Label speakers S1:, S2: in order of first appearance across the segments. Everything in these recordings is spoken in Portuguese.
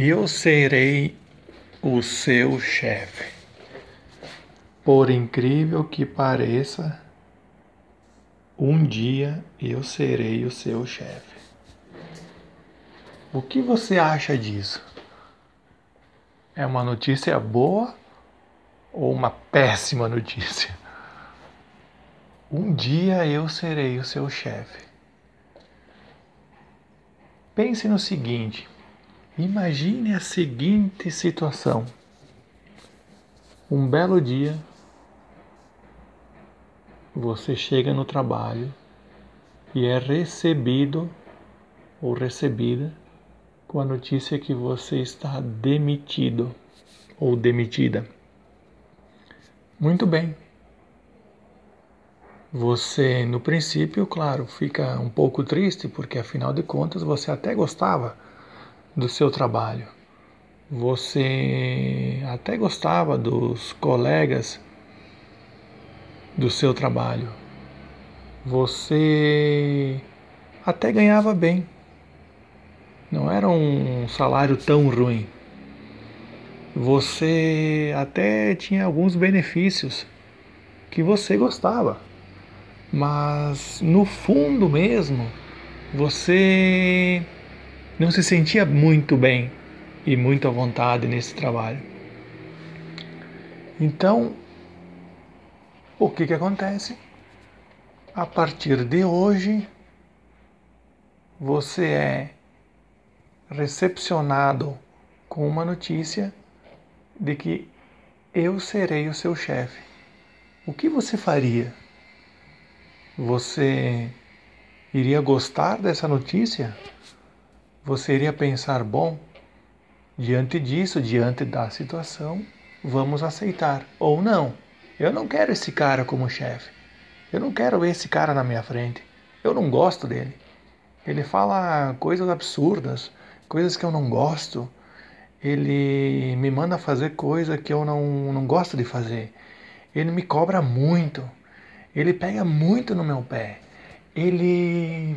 S1: Eu serei o seu chefe. Por incrível que pareça, um dia eu serei o seu chefe. O que você acha disso? É uma notícia boa ou uma péssima notícia? Um dia eu serei o seu chefe. Pense no seguinte Imagine a seguinte situação. Um belo dia, você chega no trabalho e é recebido ou recebida com a notícia que você está demitido ou demitida. Muito bem. Você, no princípio, claro, fica um pouco triste porque afinal de contas você até gostava do seu trabalho. Você até gostava dos colegas do seu trabalho. Você até ganhava bem. Não era um salário tão ruim. Você até tinha alguns benefícios que você gostava. Mas no fundo mesmo, você não se sentia muito bem e muito à vontade nesse trabalho. Então, o que, que acontece? A partir de hoje, você é recepcionado com uma notícia de que eu serei o seu chefe. O que você faria? Você iria gostar dessa notícia? Você iria pensar: bom, diante disso, diante da situação, vamos aceitar. Ou não, eu não quero esse cara como chefe. Eu não quero esse cara na minha frente. Eu não gosto dele. Ele fala coisas absurdas, coisas que eu não gosto. Ele me manda fazer coisa que eu não, não gosto de fazer. Ele me cobra muito. Ele pega muito no meu pé. Ele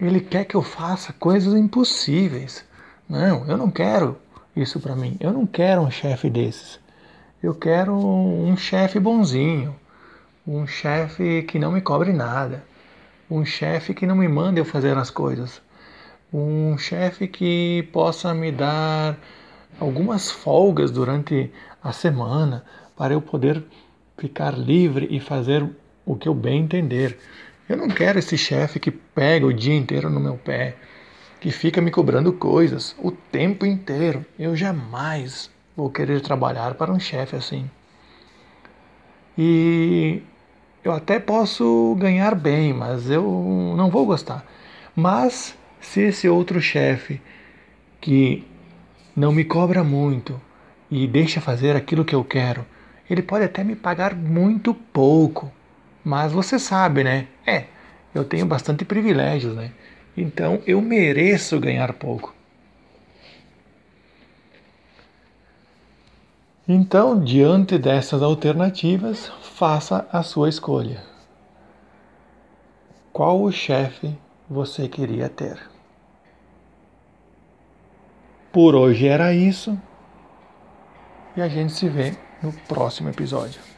S1: ele quer que eu faça coisas impossíveis. Não, eu não quero isso para mim. Eu não quero um chefe desses. Eu quero um chefe bonzinho, um chefe que não me cobre nada, um chefe que não me manda eu fazer as coisas, um chefe que possa me dar algumas folgas durante a semana para eu poder ficar livre e fazer o que eu bem entender. Eu não quero esse chefe que pega o dia inteiro no meu pé, que fica me cobrando coisas o tempo inteiro. Eu jamais vou querer trabalhar para um chefe assim. E eu até posso ganhar bem, mas eu não vou gostar. Mas se esse outro chefe que não me cobra muito e deixa fazer aquilo que eu quero, ele pode até me pagar muito pouco. Mas você sabe, né? É, eu tenho bastante privilégios, né? Então eu mereço ganhar pouco. Então, diante dessas alternativas, faça a sua escolha. Qual o chefe você queria ter? Por hoje era isso e a gente se vê no próximo episódio.